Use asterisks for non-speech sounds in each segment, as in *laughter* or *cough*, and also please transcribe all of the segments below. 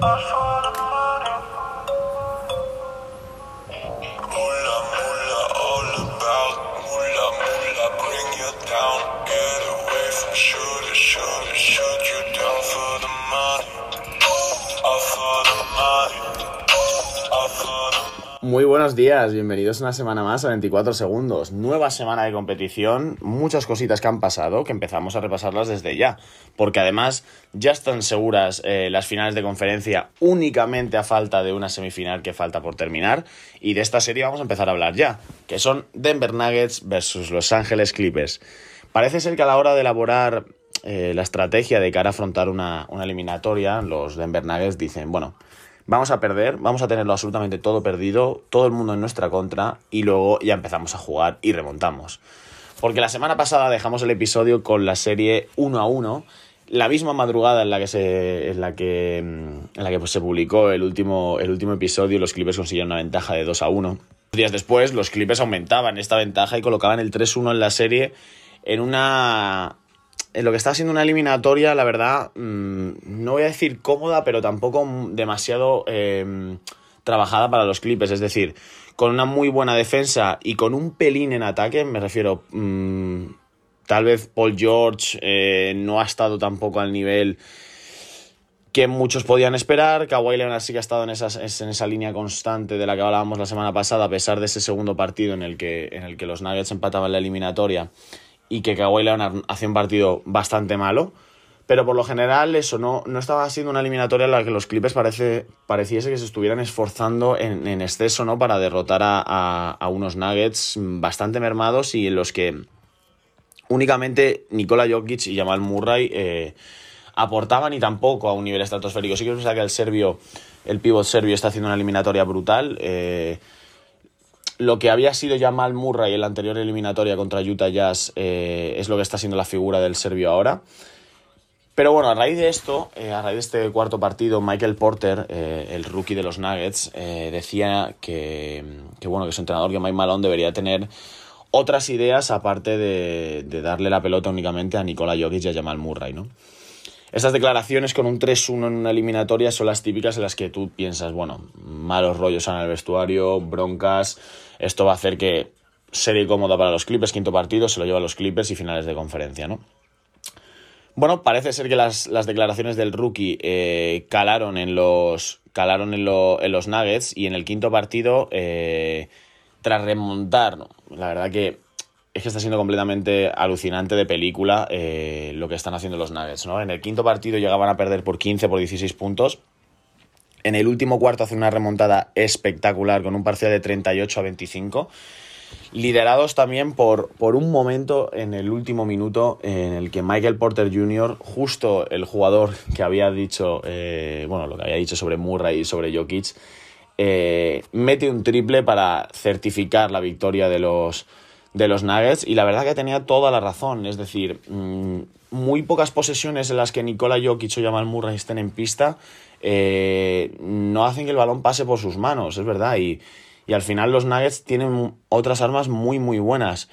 I fall Muy buenos días, bienvenidos una semana más a 24 segundos. Nueva semana de competición, muchas cositas que han pasado que empezamos a repasarlas desde ya. Porque además ya están seguras eh, las finales de conferencia únicamente a falta de una semifinal que falta por terminar. Y de esta serie vamos a empezar a hablar ya, que son Denver Nuggets versus Los Ángeles Clippers. Parece ser que a la hora de elaborar eh, la estrategia de cara a afrontar una, una eliminatoria, los Denver Nuggets dicen, bueno, vamos a perder, vamos a tenerlo absolutamente todo perdido, todo el mundo en nuestra contra y luego ya empezamos a jugar y remontamos. Porque la semana pasada dejamos el episodio con la serie 1 a 1, la misma madrugada en la que se en la que mm, en la que pues, se publicó el último el último episodio, los Clippers consiguieron una ventaja de 2 a 1. Días después, los Clippers aumentaban esta ventaja y colocaban el 3-1 en la serie en una en lo que está siendo una eliminatoria, la verdad, mmm, no voy a decir cómoda, pero tampoco demasiado eh, trabajada para los Clippers. Es decir, con una muy buena defensa y con un pelín en ataque, me refiero, mmm, tal vez Paul George eh, no ha estado tampoco al nivel que muchos podían esperar. Kawhi Leonard sí que ha estado en, en esa línea constante de la que hablábamos la semana pasada, a pesar de ese segundo partido en el que, en el que los Nuggets empataban la eliminatoria y que Kawhi Leonard hacía un partido bastante malo. Pero por lo general eso no, no estaba siendo una eliminatoria en la que los Clippers parece, pareciese que se estuvieran esforzando en, en exceso ¿no? para derrotar a, a, unos Nuggets bastante mermados y en los que únicamente Nikola Jokic y Jamal Murray eh, aportaban y tampoco a un nivel estratosférico. Sí que es verdad que el serbio, el pívot serbio está haciendo una eliminatoria brutal. Eh, lo que había sido Jamal Murray en la anterior eliminatoria contra Utah Jazz eh, es lo que está siendo la figura del serbio ahora. Pero bueno, a raíz de esto, eh, a raíz de este cuarto partido, Michael Porter, eh, el rookie de los Nuggets, decía que, que, bueno, que su entrenador, que Mike Malone, debería tener otras ideas aparte de, de, darle la pelota únicamente a Nikola Jokic y a Jamal Murray, ¿no? Estas declaraciones con un 3-1 en una eliminatoria son las típicas en las que tú piensas, bueno, malos rollos en el vestuario, broncas, esto va a hacer que serie cómoda para los Clippers, quinto partido, se lo lleva a los Clippers y finales de conferencia, ¿no? Bueno, parece ser que las, las declaraciones del rookie eh, calaron en los calaron en, en, los Nuggets y en el quinto partido, eh, tras remontar, la verdad que es que está siendo completamente alucinante de película eh, lo que están haciendo los Nuggets. ¿no? En el quinto partido llegaban a perder por 15, por 16 puntos. En el último cuarto hace una remontada espectacular con un parcial de 38 a 25 liderados también por, por un momento en el último minuto en el que Michael Porter Jr., justo el jugador que había dicho, eh, bueno, lo que había dicho sobre Murray y sobre Jokic, eh, mete un triple para certificar la victoria de los, de los Nuggets y la verdad que tenía toda la razón, es decir, mmm, muy pocas posesiones en las que Nikola Jokic o Jamal Murray estén en pista eh, no hacen que el balón pase por sus manos, es verdad, y y al final los Nuggets tienen otras armas muy muy buenas.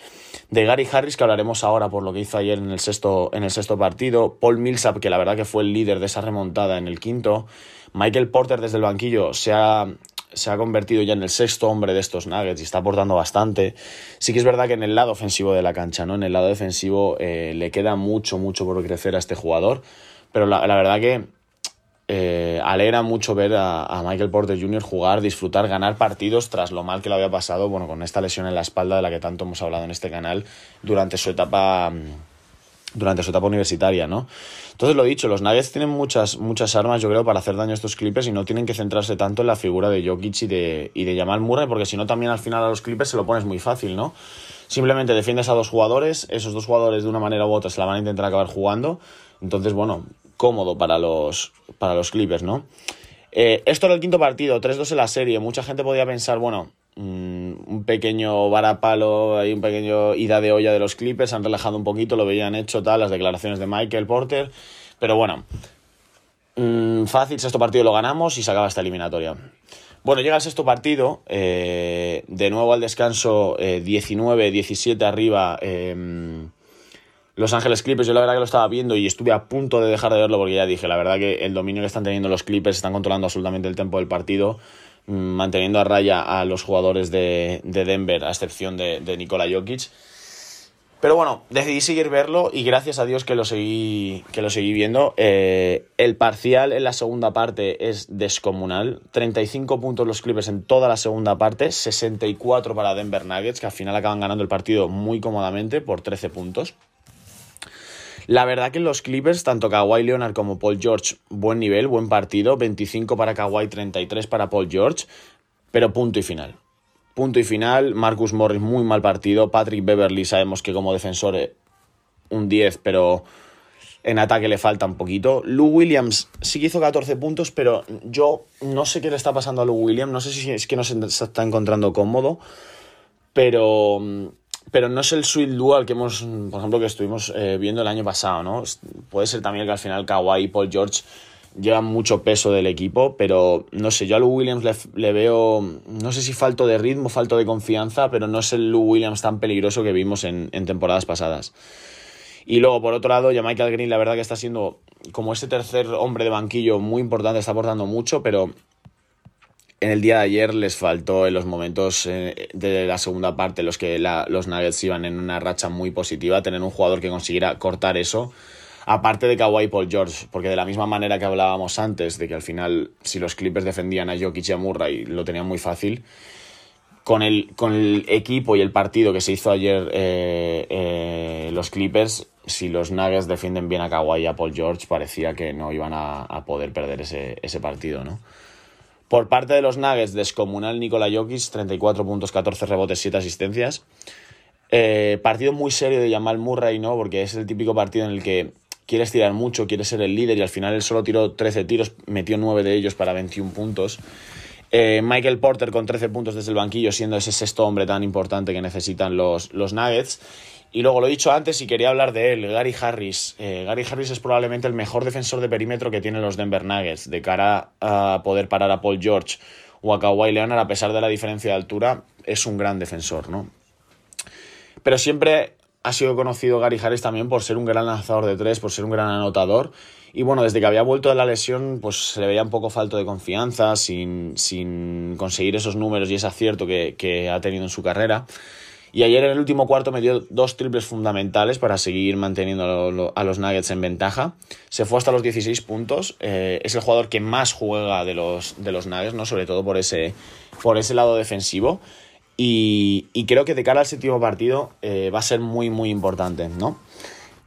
De Gary Harris, que hablaremos ahora por lo que hizo ayer en el sexto, en el sexto partido. Paul Millsap, que la verdad que fue el líder de esa remontada en el quinto. Michael Porter desde el banquillo se ha, se ha convertido ya en el sexto hombre de estos Nuggets y está aportando bastante. Sí que es verdad que en el lado ofensivo de la cancha, ¿no? En el lado defensivo eh, le queda mucho, mucho por crecer a este jugador. Pero la, verdad que eh, alegra mucho ver a, a, Michael Porter Jr. jugar, disfrutar, ganar partidos tras lo mal que lo había pasado, bueno, con esta lesión en la espalda de la que tanto hemos hablado en este canal durante su etapa durante su etapa universitaria, ¿no? Entonces lo dicho, los Nuggets tienen muchas, muchas armas, yo creo, para hacer daño a estos Clippers y no tienen que centrarse tanto en la figura de Jokic y de, y de Jamal Murray, porque si no también al final a los Clippers se lo pones muy fácil, ¿no? Simplemente defiendes a dos jugadores, esos dos jugadores de una manera u otra se la van a intentar acabar jugando, entonces, bueno, cómodo para los, para los Clippers, ¿no? Eh, esto era el quinto partido, 3-2 en la serie. Mucha gente podía pensar, bueno, mmm, un pequeño varapalo, hay un pequeño ida de olla de los Clippers, han relajado un poquito, lo veían hecho tal, las declaraciones de Michael Porter, pero bueno, mmm, fácil, sexto partido lo ganamos y se acaba esta eliminatoria. Bueno, llega el sexto partido, eh, de nuevo al descanso, eh, 19-17 arriba. Eh, Los Ángeles Clippers, yo la verdad que lo estaba viendo y estuve a punto de dejar de verlo porque ya dije, la verdad que el dominio que están teniendo los Clippers, están controlando absolutamente el tempo del partido, mm, manteniendo a raya a los jugadores de, Denver, a excepción de, Nikola Jokic. Pero bueno, decidí seguir verlo y gracias a Dios que lo seguí, que lo seguí viendo. Eh, el parcial en la segunda parte es descomunal. 35 puntos los Clippers en toda la segunda parte, 64 para Denver Nuggets, que al final acaban ganando el partido muy cómodamente por 13 puntos. La verdad que los Clippers, tanto Kawhi Leonard como Paul George, buen nivel, buen partido. 25 para Kawhi, 33 para Paul George, pero punto y final. Punto y final, Marcus Morris muy mal partido, Patrick Beverly sabemos que como defensor eh, un 10, pero en ataque le falta un poquito. Lou Williams sí que hizo 14 puntos, pero yo no sé qué le está pasando a Lou Williams, no sé si es que no se está encontrando cómodo, pero, pero no es el sweet dual que hemos, por ejemplo, que estuvimos eh, viendo el año pasado, ¿no? Puede ser también que al final Kawhi y Paul George llevan mucho peso del equipo, pero no sé, yo a Lou Williams le, veo, no sé si falto de ritmo, falto de confianza, pero no es el Lou Williams tan peligroso que vimos en, temporadas pasadas. Y luego, por otro lado, ya Michael Green, la verdad que está siendo como ese tercer hombre de banquillo muy importante, está aportando mucho, pero en el día de ayer les faltó en los momentos eh, de la segunda parte, los que los Nuggets iban en una racha muy positiva, tener un jugador que consiguiera cortar eso aparte de Kawhi Paul George, porque de la misma manera que hablábamos antes, de que al final si los Clippers defendían a Jokic y a lo tenían muy fácil, con el, con el equipo y el partido que se hizo ayer eh, eh, los Clippers, si los Nuggets defienden bien a Kawhi y a Paul George, parecía que no iban a, poder perder ese, ese partido, ¿no? Por parte de los Nuggets, descomunal Nikola Jokic, 34 puntos, 14 rebotes, 7 asistencias. Eh, partido muy serio de Jamal Murray, ¿no? Porque es el típico partido en el que quieres tirar mucho, quieres ser el líder y al final él solo tiró 13 tiros, metió 9 de ellos para 21 puntos. Eh, Michael Porter con 13 puntos desde el banquillo, siendo ese sexto hombre tan importante que necesitan los, los Nuggets. Y luego lo he dicho antes y quería hablar de él, Gary Harris. Eh, Gary Harris es probablemente el mejor defensor de perímetro que tienen los Denver Nuggets de cara a poder parar a Paul George o a Kawhi Leonard a pesar de la diferencia de altura. Es un gran defensor, ¿no? Pero siempre ha sido conocido Gary Harris también por ser un gran lanzador de tres, por ser un gran anotador. Y bueno, desde que había vuelto de la lesión, pues se le veía un poco falto de confianza, sin, sin conseguir esos números y ese acierto que, ha tenido en su carrera. Y ayer en el último cuarto me dio dos triples fundamentales para seguir manteniendo a los Nuggets en ventaja. Se fue hasta los 16 puntos. Eh, es el jugador que más juega de los, de los Nuggets, ¿no? sobre todo por ese, por ese lado defensivo. Y, creo que de cara al séptimo partido eh, va a ser muy, muy importante, ¿no?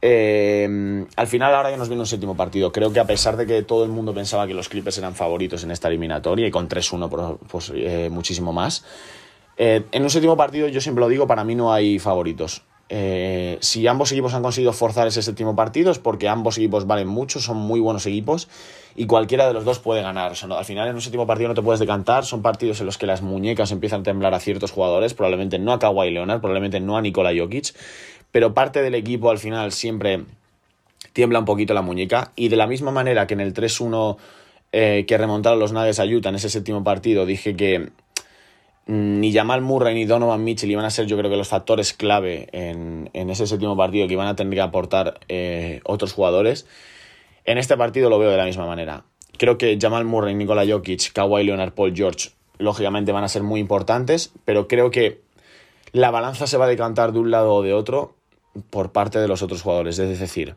Eh, al final, ahora ya nos viene un séptimo partido. Creo que a pesar de que todo el mundo pensaba que los Clippers eran favoritos en esta eliminatoria y con 3-1 pues, muchísimo más, en un séptimo partido, yo siempre lo digo, para mí no hay favoritos. si ambos equipos han conseguido forzar ese séptimo partido es porque ambos equipos valen mucho, son muy buenos equipos y cualquiera de los dos puede ganar. al final en un séptimo partido no te puedes decantar, son partidos en los que las muñecas empiezan a temblar a ciertos jugadores, probablemente no a Kawhi Leonard, probablemente no a Nikola Jokic, pero parte del equipo al final siempre tiembla un poquito la muñeca y de la misma manera que en el 3-1 eh, que remontaron los Nuggets a Utah en ese séptimo partido dije que ni Jamal Murray ni Donovan Mitchell iban a ser yo creo que los factores clave en, ese séptimo partido que iban a tener que aportar eh, otros jugadores. En este partido lo veo de la misma manera. Creo que Jamal Murray, Nikola Jokic, Kawhi Leonard, Paul George, lógicamente van a ser muy importantes, pero creo que la balanza se va a decantar de un lado o de otro por parte de los otros jugadores. Es decir,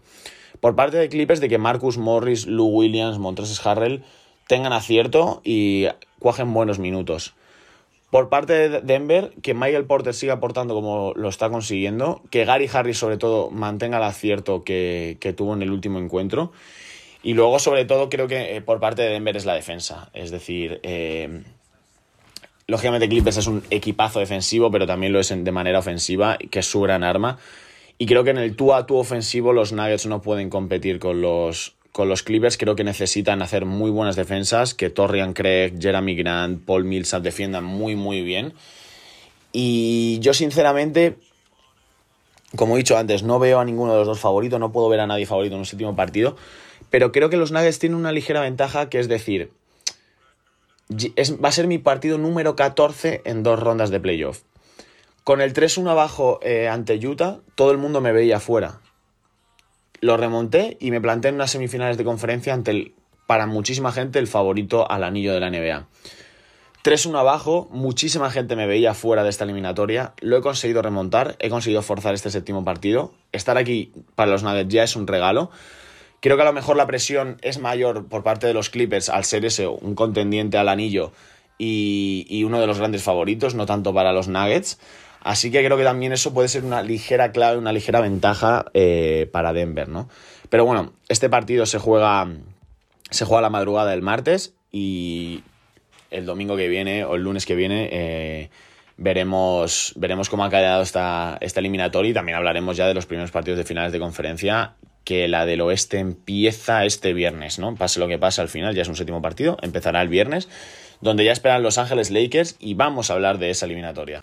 por parte de Clippers de que Marcus Morris, Lou Williams, Montrezl Harrell tengan acierto y cuajen buenos minutos. Por parte de Denver, que Michael Porter siga aportando como lo está consiguiendo, que Gary Harris sobre todo mantenga el acierto que, tuvo en el último encuentro. Y luego, sobre todo, creo que eh, por parte de Denver es la defensa. Es decir, eh, lógicamente Clippers es un equipazo defensivo, pero también lo es de manera ofensiva, que es su gran arma. Y creo que en el tú a tú ofensivo los Nuggets no pueden competir con los, con los Clippers creo que necesitan hacer muy buenas defensas, que Torrian Craig, Jeremy Grant, Paul Millsap defiendan muy muy bien. Y yo sinceramente, como he dicho antes, no veo a ninguno de los dos favoritos, no puedo ver a nadie favorito en un séptimo partido, pero creo que los Nuggets tienen una ligera ventaja, que es decir, va a ser mi partido número 14 en dos rondas de playoff. Con el 3-1 abajo eh, ante Utah, todo el mundo me veía fuera lo remonté y me planté en unas semifinales de conferencia ante el, para muchísima gente, el favorito al anillo de la NBA. 3-1 abajo, muchísima gente me veía fuera de esta eliminatoria, lo he conseguido remontar, he conseguido forzar este séptimo partido, estar aquí para los Nuggets ya es un regalo. Creo que a lo mejor la presión es mayor por parte de los Clippers al ser ese un contendiente al anillo y, uno de los grandes favoritos, no tanto para los Nuggets. Así que creo que también eso puede ser una ligera clave, una ligera ventaja eh, para Denver, ¿no? Pero bueno, este partido se juega, se juega la madrugada del martes y el domingo que viene o el lunes que viene eh, veremos, veremos cómo ha quedado esta, esta eliminatoria y también hablaremos ya de los primeros partidos de finales de conferencia que la del oeste empieza este viernes, ¿no? Pase lo que pase al final, ya es un séptimo partido, empezará el viernes, donde ya esperan Los Ángeles Lakers y vamos a hablar de esa eliminatoria.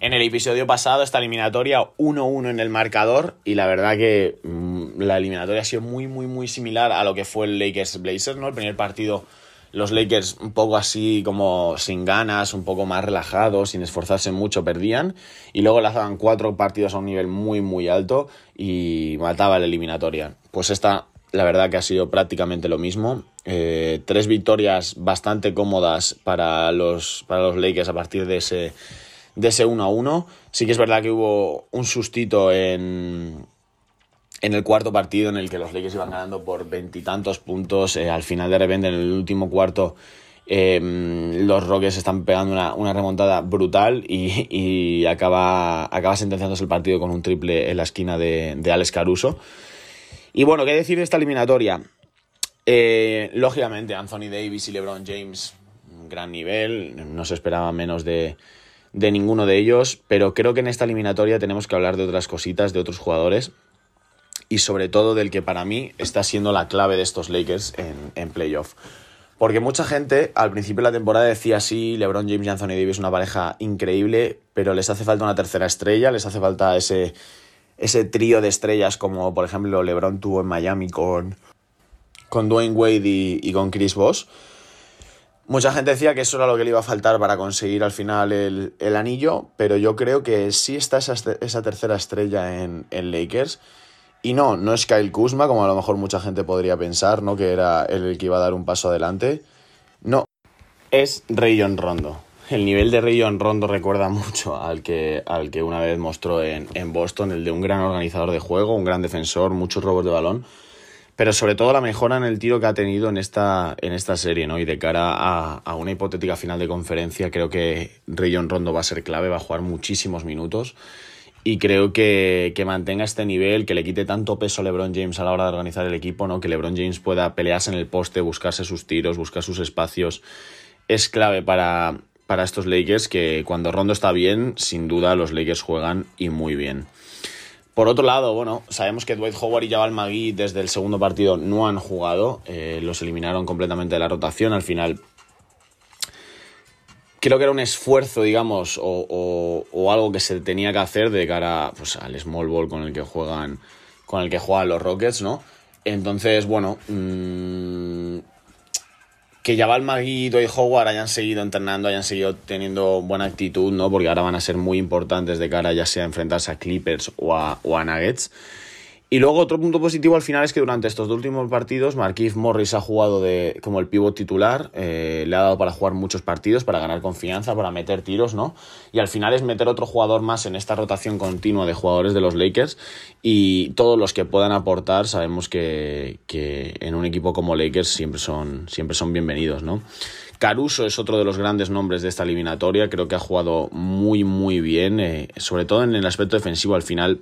En el episodio pasado, esta eliminatoria 1-1 en el marcador y la verdad que mm, la eliminatoria ha sido muy, muy, muy similar a lo que fue el Lakers Blazers, ¿no? El primer partido los Lakers un poco así como sin ganas, un poco más relajados, sin esforzarse mucho, perdían. Y luego lanzaban cuatro partidos a un nivel muy, muy alto y mataba la eliminatoria. Pues esta, la verdad que ha sido prácticamente lo mismo. Eh, tres victorias bastante cómodas para los, para los Lakers a partir de ese, de ese 1 a 1. Sí que es verdad que hubo un sustito en, en el cuarto partido en el que los Lakers iban ganando por veintitantos puntos, eh, al final de repente en el último cuarto eh, los Rockets están pegando una, remontada brutal y, acaba, acaba sentenciándose el partido con un triple en la esquina de, de Alex Caruso. Y bueno, ¿qué decir de esta eliminatoria? Eh, lógicamente, Anthony Davis y LeBron James, gran nivel, no se esperaba menos de, de ninguno de ellos, pero creo que en esta eliminatoria tenemos que hablar de otras cositas, de otros jugadores y sobre todo del que para mí está siendo la clave de estos Lakers en, en playoff. Porque mucha gente al principio de la temporada decía sí, LeBron James y Anthony Davis una pareja increíble, pero les hace falta una tercera estrella, les hace falta ese, ese trío de estrellas como por ejemplo LeBron tuvo en Miami con, con Dwayne Wade y, con Chris Bosh. Mucha gente decía que eso era lo que le iba a faltar para conseguir al final el, el anillo, pero yo creo que sí está esa, esa tercera estrella en, en Lakers y no, no es Kyle Kuzma, como a lo mejor mucha gente podría pensar, ¿no? Que era el que iba a dar un paso adelante. No, es Rayon Rondo. El nivel de Rayon Rondo recuerda mucho al que, al que una vez mostró en, en Boston, el de un gran organizador de juego, un gran defensor, muchos robos de balón pero sobre todo la mejora en el tiro que ha tenido en esta, en esta serie, ¿no? Y de cara a, una hipotética final de conferencia, creo que Rayon Rondo va a ser clave, va a jugar muchísimos minutos y creo que, que, mantenga este nivel, que le quite tanto peso a LeBron James a la hora de organizar el equipo, ¿no? que LeBron James pueda pelearse en el poste, buscarse sus tiros, buscar sus espacios, es clave para, para estos Lakers que cuando Rondo está bien, sin duda los Lakers juegan y muy bien. Por otro lado, bueno, sabemos que Dwight Howard y Jabal Magui desde el segundo partido no han jugado, eh, los eliminaron completamente de la rotación, al final creo que era un esfuerzo, digamos, o, algo que se tenía que hacer de cara pues, al small ball con el que juegan, con el que juegan los Rockets, ¿no? Entonces, bueno, mmm, que Jabal Magui y Howard hayan seguido entrenando, hayan seguido teniendo buena actitud, ¿no? Porque ahora van a ser muy importantes de cara ya sea a enfrentarse a Clippers o a, o a Nuggets. Y luego otro punto positivo al final es que durante estos dos últimos partidos Marquise Morris ha jugado de, como el pívot titular, eh, le ha dado para jugar muchos partidos, para ganar confianza, para meter tiros, ¿no? Y al final es meter otro jugador más en esta rotación continua de jugadores de los Lakers y todos los que puedan aportar sabemos que, que en un equipo como Lakers siempre son, siempre son bienvenidos, ¿no? Caruso es otro de los grandes nombres de esta eliminatoria, creo que ha jugado muy muy bien, eh, sobre todo en el aspecto defensivo al final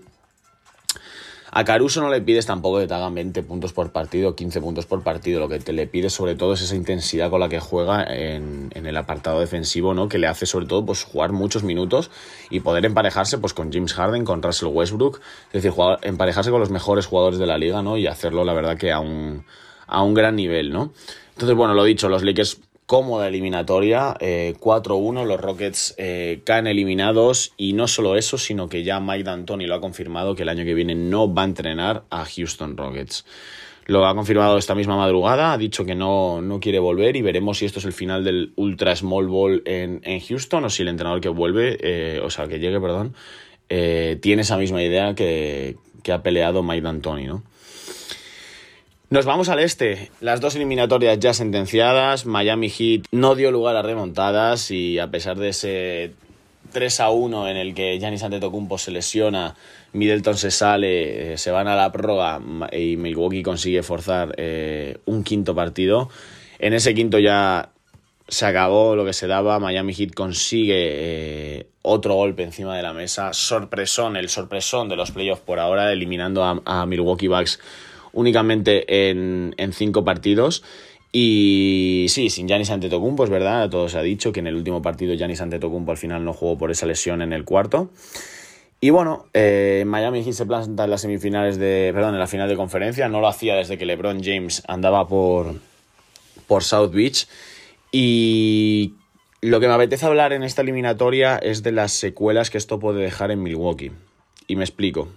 a Caruso no le pides tampoco que te hagan 20 puntos por partido, 15 puntos por partido. Lo que te le pides sobre todo es esa intensidad con la que juega en, el apartado defensivo, ¿no? Que le hace sobre todo pues, jugar muchos minutos y poder emparejarse pues, con James Harden, con Russell Westbrook. Es decir, emparejarse con los mejores jugadores de la liga, ¿no? Y hacerlo, la verdad, que a un, a un gran nivel, ¿no? Entonces, bueno, lo dicho, los Lakers cómoda eliminatoria, 4-1, eh, los Rockets eh, caen eliminados y no solo eso, sino que ya Mike D'Antoni lo ha confirmado que el año que viene no va a entrenar a Houston Rockets. Lo ha confirmado esta misma madrugada, ha dicho que no, no quiere volver y veremos si esto es el final del Ultra Small Ball en, en Houston o si el entrenador que vuelve, eh, o sea, que llegue, perdón, tiene esa misma idea que, que ha peleado Mike D'Antoni, ¿no? Nos vamos al este. Las dos eliminatorias ya sentenciadas. Miami Heat no dio lugar a remontadas y a pesar de ese 3 a 1 en el que Giannis Antetokounmpo se lesiona, Middleton se sale, eh, se van a la prórroga y Milwaukee consigue forzar eh, un quinto partido. En ese quinto ya se acabó lo que se daba. Miami Heat consigue eh, otro golpe encima de la mesa. Sorpresón, el sorpresón de los playoffs por ahora, eliminando a, a Milwaukee Bucks únicamente en, en cinco partidos. Y sí, sin Giannis Antetokounmpo, es verdad, todo se ha dicho que en el último partido Giannis Antetokounmpo al final no jugó por esa lesión en el cuarto. Y bueno, eh, Miami Heat se planta en las semifinales de, perdón, en la final de conferencia, no lo hacía desde que LeBron James andaba por, por South Beach. Y lo que me apetece hablar en esta eliminatoria es de las secuelas que esto puede dejar en Milwaukee. Y me explico.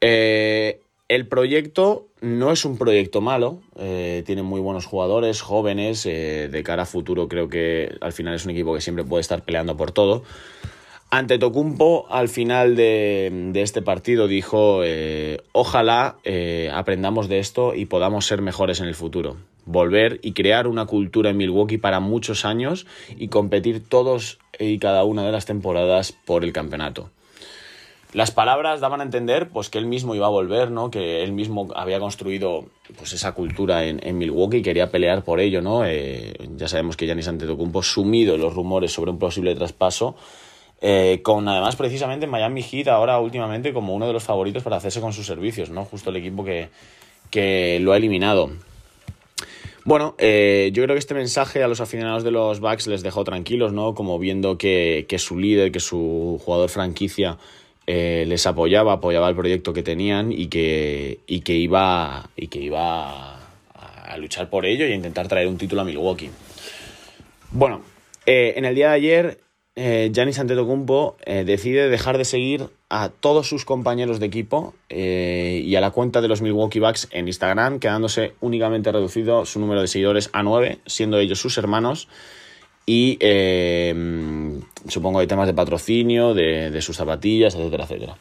Eh, el proyecto no es un proyecto malo, eh, tiene muy buenos jugadores, jóvenes, eh, de cara a futuro creo que al final es un equipo que siempre puede estar peleando por todo. Ante Tocumpo, al final de, este partido, dijo, eh, ojalá aprendamos de esto y podamos ser mejores en el futuro. Volver y crear una cultura en Milwaukee para muchos años y competir todos y cada una de las temporadas por el campeonato. Las palabras daban a entender pues, que él mismo iba a volver, ¿no? que él mismo había construido pues, esa cultura en, Milwaukee y quería pelear por ello. ¿no? Eh, ya sabemos que Giannis Antetokounmpo sumido en los rumores sobre un posible traspaso, eh, con además precisamente Miami Heat ahora últimamente como uno de los favoritos para hacerse con sus servicios, ¿no? justo el equipo que, que lo ha eliminado. Bueno, eh, yo creo que este mensaje a los aficionados de los Bucks les dejó tranquilos, ¿no? Como viendo que, que su líder, que su jugador franquicia eh, les apoyaba, apoyaba el proyecto que tenían y que, y que iba, y que iba a, luchar por ello y a intentar traer un título a Milwaukee. Bueno, eh, en el día de ayer, eh, Giannis Antetokounmpo eh, decide dejar de seguir a todos sus compañeros de equipo y a la cuenta de los Milwaukee Bucks en Instagram, quedándose únicamente reducido su número de seguidores a 9, siendo ellos sus hermanos y eh, supongo hay temas de patrocinio, de, sus zapatillas, etcétera, etcétera.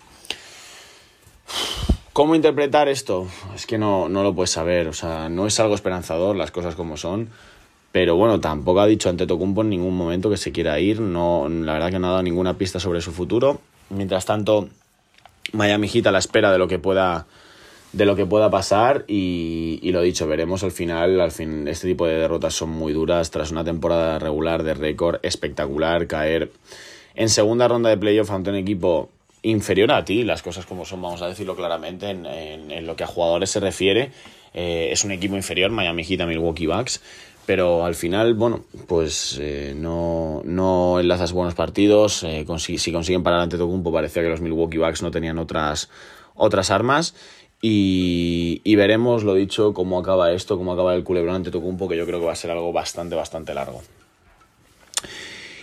¿Cómo interpretar esto? Es que no, no lo puedes saber, o sea, no es algo esperanzador, las cosas como son, pero bueno, tampoco ha dicho ante Tocumpo en ningún momento que se quiera ir, no, la verdad que no ha dado ninguna pista sobre su futuro. Mientras tanto, Miami Heat a la espera de lo que pueda de lo que pueda pasar y, y, lo dicho, veremos al final, al fin, este tipo de derrotas son muy duras. Tras una temporada regular de récord espectacular, caer en segunda ronda de playoff ante un equipo inferior a ti, las cosas como son, vamos a decirlo claramente, en, en, lo que a jugadores se refiere, eh, es un equipo inferior, Miami Heat a Milwaukee Bucks, pero al final, bueno, pues eh, no, no enlazas buenos partidos, eh, si consiguen parar ante Tocumpo parecía que los Milwaukee Bucks no tenían otras, otras armas y, veremos, lo dicho, cómo acaba esto, cómo acaba el culebrón ante Tocumpo, que yo creo que va a ser algo bastante, bastante largo.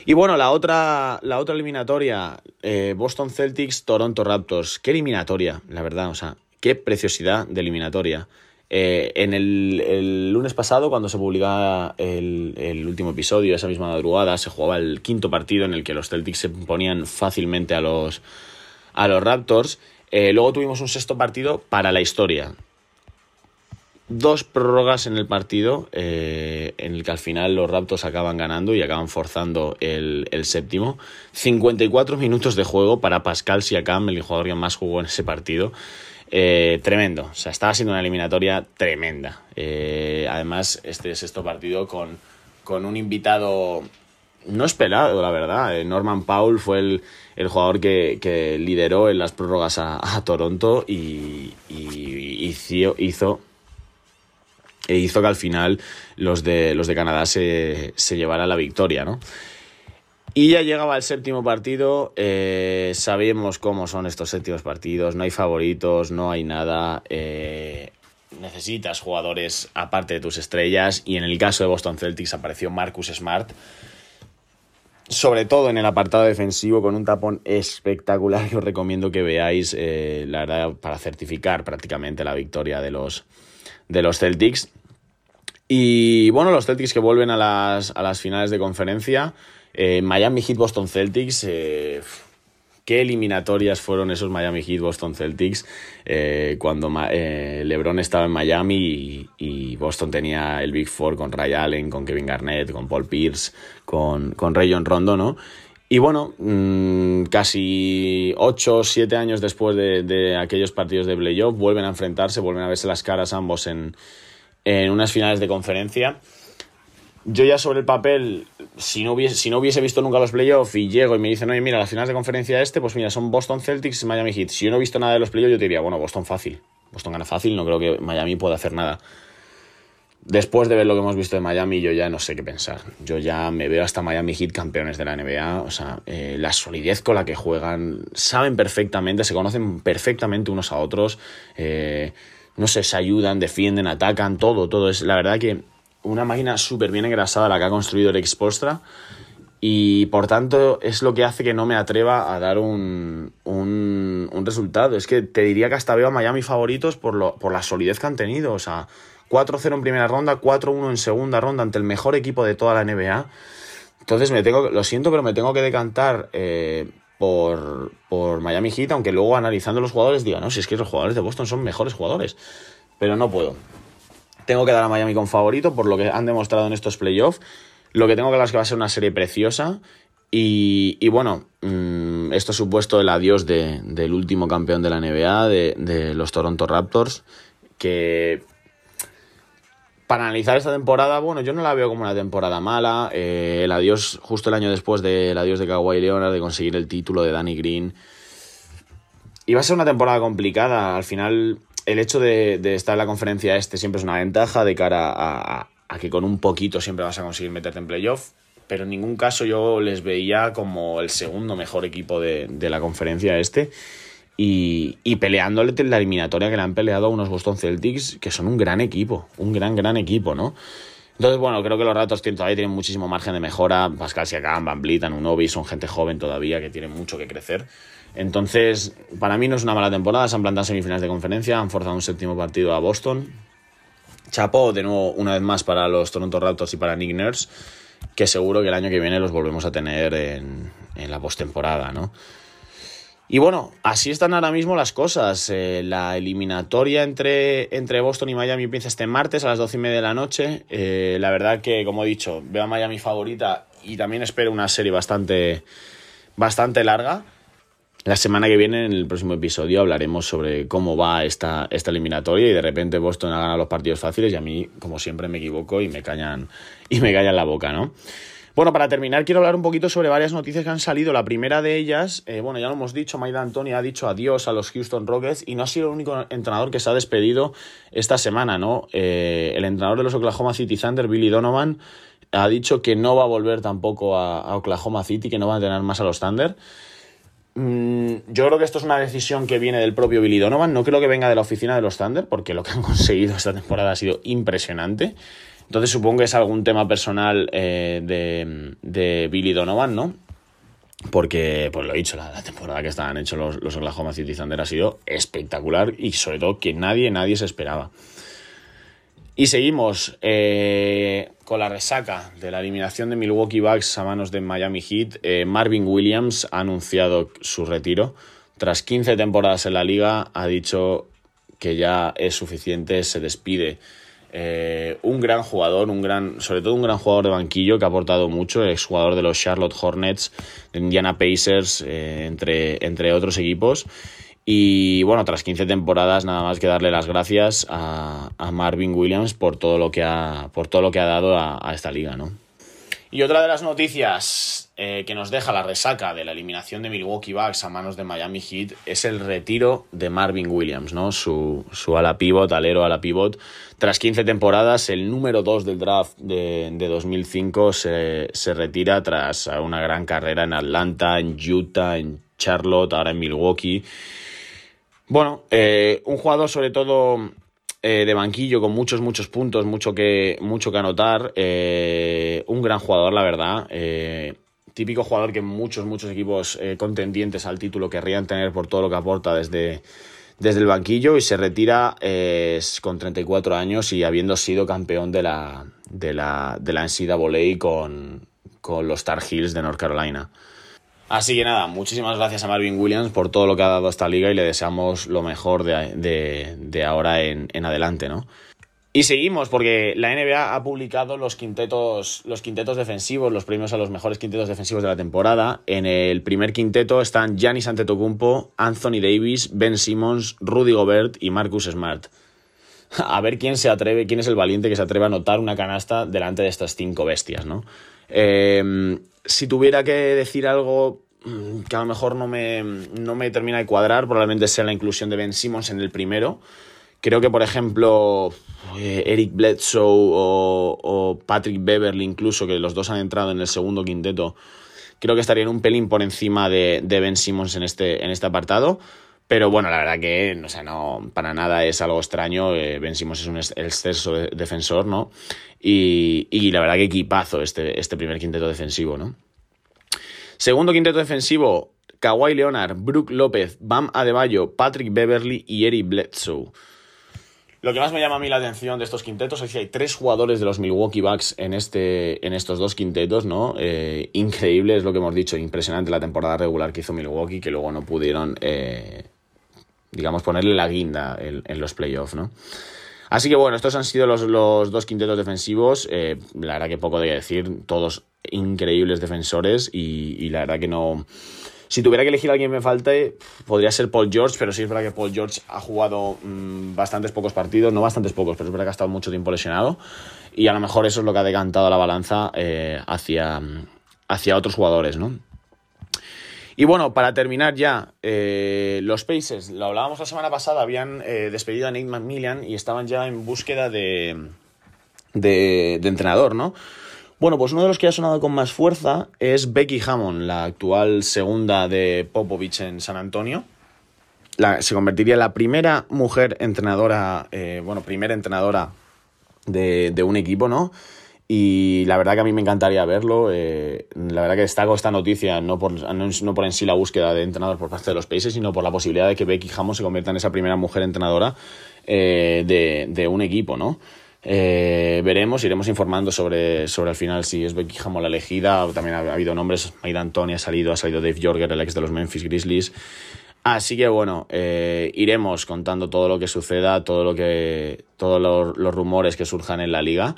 Y bueno, la otra, la otra eliminatoria, eh, Boston Celtics, Toronto Raptors. Qué eliminatoria, la verdad, o sea, qué preciosidad de eliminatoria. Eh, en el, lunes pasado, cuando se publicaba el, el, último episodio, esa misma madrugada, se jugaba el quinto partido en el que los Celtics se ponían fácilmente a los, a los Raptors. Eh, luego tuvimos un sexto partido para la historia. Dos prórrogas en el partido, eh, en el que al final los Raptors acaban ganando y acaban forzando el, séptimo. 54 minutos de juego para Pascal Siakam, el jugador que más jugó en ese partido. Eh, tremendo, o sea, estaba siendo una eliminatoria tremenda. además, este sexto partido con un invitado no esperado, la verdad. Norman Paul fue el, el jugador que, lideró en las prórrogas a, Toronto y, hizo, hizo, e hizo que al final los de, los de Canadá se, se llevaran la victoria, ¿no? Y ya llegaba el séptimo partido, eh, sabemos cómo son estos séptimos partidos, no hay favoritos, no hay nada, eh, necesitas jugadores aparte de tus estrellas y en el caso de Boston Celtics apareció Marcus Smart, sobre todo en el apartado defensivo, con un tapón espectacular que os recomiendo que veáis, eh, la verdad, para certificar prácticamente la victoria de los, de los Celtics. Y bueno, los Celtics que vuelven a las, a las finales de conferencia. Eh, Miami Heat Boston Celtics. Eh, qué eliminatorias fueron esos Miami Heat Boston Celtics eh, cuando eh, LeBron estaba en Miami y, Boston tenía el Big Four con Ray Allen, con Kevin Garnett, con Paul Pierce, con, con Rayon Rondo, ¿no? Y bueno, mm, casi 8 o 7 años después de, aquellos partidos de playoff, vuelven a enfrentarse, vuelven a verse las caras ambos en, en unas finales de conferencia yo ya sobre el papel, si no hubiese, si no hubiese visto nunca los playoffs y llego y me dicen, oye, mira, las finales de conferencia este, pues mira, son Boston Celtics y Miami Heat. Si yo no he visto nada de los playoffs, yo te diría, bueno, Boston fácil. Boston gana fácil, no creo que Miami pueda hacer nada. Después de ver lo que hemos visto de Miami, yo ya no sé qué pensar. Yo ya me veo hasta Miami Heat campeones de la NBA. O sea, eh, la solidez con la que juegan, saben perfectamente, se conocen perfectamente unos a otros. Eh, no sé, se ayudan, defienden, atacan, todo, todo. Es la verdad que una máquina súper bien engrasada la que ha construido el Expostra y por tanto es lo que hace que no me atreva a dar un, un, resultado. Es que te diría que hasta veo a Miami favoritos por, lo, por la solidez que han tenido. O sea, 4-0 en primera ronda, 4-1 en segunda ronda ante el mejor equipo de toda la NBA. Entonces me tengo, lo siento, pero me tengo que decantar eh, por, por Miami Heat, aunque luego analizando los jugadores diga, no, si es que los jugadores de Boston son mejores jugadores. Pero no puedo. Tengo que dar a Miami con favorito por lo que han demostrado en estos playoffs. Lo que tengo claro es que va a ser una serie preciosa. Y, bueno, mm, esto ha supuesto el adiós del último campeón de la NBA, de, los Toronto Raptors, que para analizar esta temporada, bueno, yo no la veo como una temporada mala. Eh, el adiós, justo el año después del adiós de Kawhi Leonard, de conseguir el título de Danny Green. Iba a ser una temporada complicada. Al final, el hecho de, estar en la conferencia este siempre es una ventaja de cara a, que con un poquito siempre vas a conseguir meterte en playoff. Pero en ningún caso yo les veía como el segundo mejor equipo de, la conferencia este. Y, peleándole la eliminatoria que le han peleado a unos Boston Celtics, que son un gran equipo, un gran, gran equipo, ¿no? Entonces, bueno, creo que los Raptors todavía tienen muchísimo margen de mejora. Pascal Siakam, Van Vliet, Anunobi son gente joven todavía que tiene mucho que crecer. Entonces, para mí no es una mala temporada. Se han plantado semifinales de conferencia, han forzado un séptimo partido a Boston. Chapó de nuevo una vez más para los Toronto Raptors y para Nick Nurse, que seguro que el año que viene los volvemos a tener en, la postemporada, ¿no? Y bueno, así están ahora mismo las cosas. Eh, la eliminatoria entre, entre Boston y Miami empieza este martes a las 12 y media de la noche. Eh, la verdad que, como he dicho, veo a Miami favorita y también espero una serie bastante, bastante larga. La semana que viene, en el próximo episodio, hablaremos sobre cómo va esta, esta eliminatoria y de repente Boston ha ganado los partidos fáciles y a mí, como siempre, me equivoco y me cañan, y me callan la boca, ¿no? Bueno, para terminar, quiero hablar un poquito sobre varias noticias que han salido. La primera de ellas, eh, bueno, ya lo hemos dicho, Maida Antonio ha dicho adiós a los Houston Rockets y no ha sido el único entrenador que se ha despedido esta semana, ¿no? Eh, el entrenador de los Oklahoma City Thunder, Billy Donovan, ha dicho que no va a volver tampoco a, Oklahoma City, que no va a entrenar más a los Thunder. Mm, yo creo que esto es una decisión que viene del propio Billy Donovan. No creo que venga de la oficina de los Thunder, porque lo que han *laughs* conseguido esta temporada ha sido impresionante. Entonces supongo que es algún tema personal eh, de, Billy Donovan, ¿no? Porque, pues lo he dicho, la, temporada que estaban hechos los, los Oklahoma City Thunder ha sido espectacular y sobre todo que nadie, nadie se esperaba. Y seguimos eh, con la resaca de la eliminación de Milwaukee Bucks a manos de Miami Heat. Eh, Marvin Williams ha anunciado su retiro. Tras 15 temporadas en la liga, ha dicho que ya es suficiente, se despide eh, un gran jugador, un gran, sobre todo un gran jugador de banquillo que ha aportado mucho, exjugador de los Charlotte Hornets, de Indiana Pacers, eh, entre, entre otros equipos. Y bueno, tras 15 temporadas, nada más que darle las gracias a, Marvin Williams por todo lo que ha, por todo lo que ha dado a, a esta liga, ¿no? Y otra de las noticias eh, que nos deja la resaca de la eliminación de Milwaukee Bucks a manos de Miami Heat es el retiro de Marvin Williams, ¿no? Su, su ala pivot, alero ala pivot. Tras 15 temporadas, el número 2 del draft de, de 2005 se, se, retira tras una gran carrera en Atlanta, en Utah, en Charlotte, ahora en Milwaukee. Bueno, eh, un jugador sobre todo eh, de banquillo con muchos, muchos puntos, mucho que, mucho que anotar. Eh, un gran jugador, la verdad. Eh, típico jugador que muchos, muchos equipos contendientes al título querrían tener por todo lo que aporta desde, desde el banquillo y se retira con 34 años y habiendo sido campeón de la, de la, de la NCAA con, con los Tar Heels de North Carolina. Así que nada, muchísimas gracias a Marvin Williams por todo lo que ha dado a esta liga y le deseamos lo mejor de, ahora en, en adelante, ¿no? Y seguimos porque la NBA ha publicado los quintetos, los quintetos defensivos, los premios a los mejores quintetos defensivos de la temporada. En el primer quinteto están Giannis Antetokounmpo, Anthony Davis, Ben Simmons, Rudy Gobert y Marcus Smart. A ver quién se atreve, quién es el valiente que se atreve a anotar una canasta delante de estas cinco bestias, ¿no? Eh, si tuviera que decir algo mm, que a lo mejor no me, no me termina de cuadrar, probablemente sea la inclusión de Ben Simmons en el primero. Creo que, por ejemplo, eh, Eric Bledsoe o, Patrick Beverly, incluso, que los dos han entrado en el segundo quinteto, creo que estarían un pelín por encima de, de Ben Simmons en este, en este apartado. Pero bueno, la verdad que, o sea, no, para nada es algo extraño. Eh, ben Simmons es un exceso de defensor, ¿no? Y, y, la verdad que equipazo este, este primer quinteto defensivo, ¿no? Segundo quinteto defensivo, Kawhi Leonard, Brook López, Bam Adebayo, Patrick Beverly y Eric Bledsoe. Lo que más me llama a mí la atención de estos quintetos es que hay tres jugadores de los Milwaukee Bucks en, este, en estos dos quintetos, ¿no? Eh, increíble, es lo que hemos dicho, impresionante la temporada regular que hizo Milwaukee, que luego no pudieron, eh, digamos, ponerle la guinda en, los playoffs, ¿no? Así que bueno, estos han sido los, los dos quintetos defensivos. Eh, la verdad que poco de decir, todos increíbles defensores y, y la verdad que no si tuviera que elegir a alguien que me falte, podría ser Paul George, pero sí es verdad que Paul George ha jugado mmm, bastantes pocos partidos, no bastantes pocos, pero es verdad que ha estado mucho tiempo lesionado. Y a lo mejor eso es lo que ha decantado la balanza eh, hacia, hacia otros jugadores, ¿no? Y bueno, para terminar ya, eh, los Pacers, lo hablábamos la semana pasada, habían eh, despedido a Nate McMillan y estaban ya en búsqueda de, de, de entrenador, ¿no? Bueno, pues uno de los que ha sonado con más fuerza es Becky Hammond, la actual segunda de Popovich en San Antonio. La, se convertiría en la primera mujer entrenadora, eh, bueno, primera entrenadora de, de, un equipo, ¿no? Y la verdad que a mí me encantaría verlo. Eh, la verdad que destaco esta noticia, no por, no, no por en sí la búsqueda de entrenador por parte de los países, sino por la posibilidad de que Becky Hammond se convierta en esa primera mujer entrenadora eh, de, de un equipo, ¿no? Eh, veremos, iremos informando sobre, sobre al final si es Becky Hammond la elegida. También ha, ha habido nombres, Mike D'Antoni ha salido, ha salido Dave Jorger, el ex de los Memphis Grizzlies. Así que bueno, eh, iremos contando todo lo que suceda, todo lo que, todos los rumores que surjan en la liga.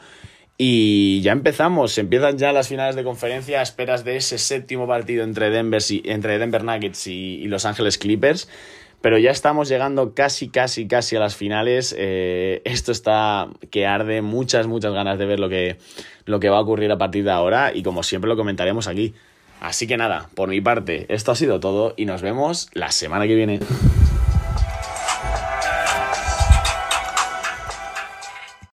Y ya empezamos, empiezan ya las finales de conferencia a esperas de ese séptimo partido entre Denver, entre Denver Nuggets y, Los Ángeles Clippers pero ya estamos llegando casi, casi, casi a las finales. Eh, esto está que arde, muchas, muchas ganas de ver lo que, lo que va a ocurrir a partir de ahora y como siempre lo comentaremos aquí. Así que nada, por mi parte, esto ha sido todo y nos vemos la semana que viene.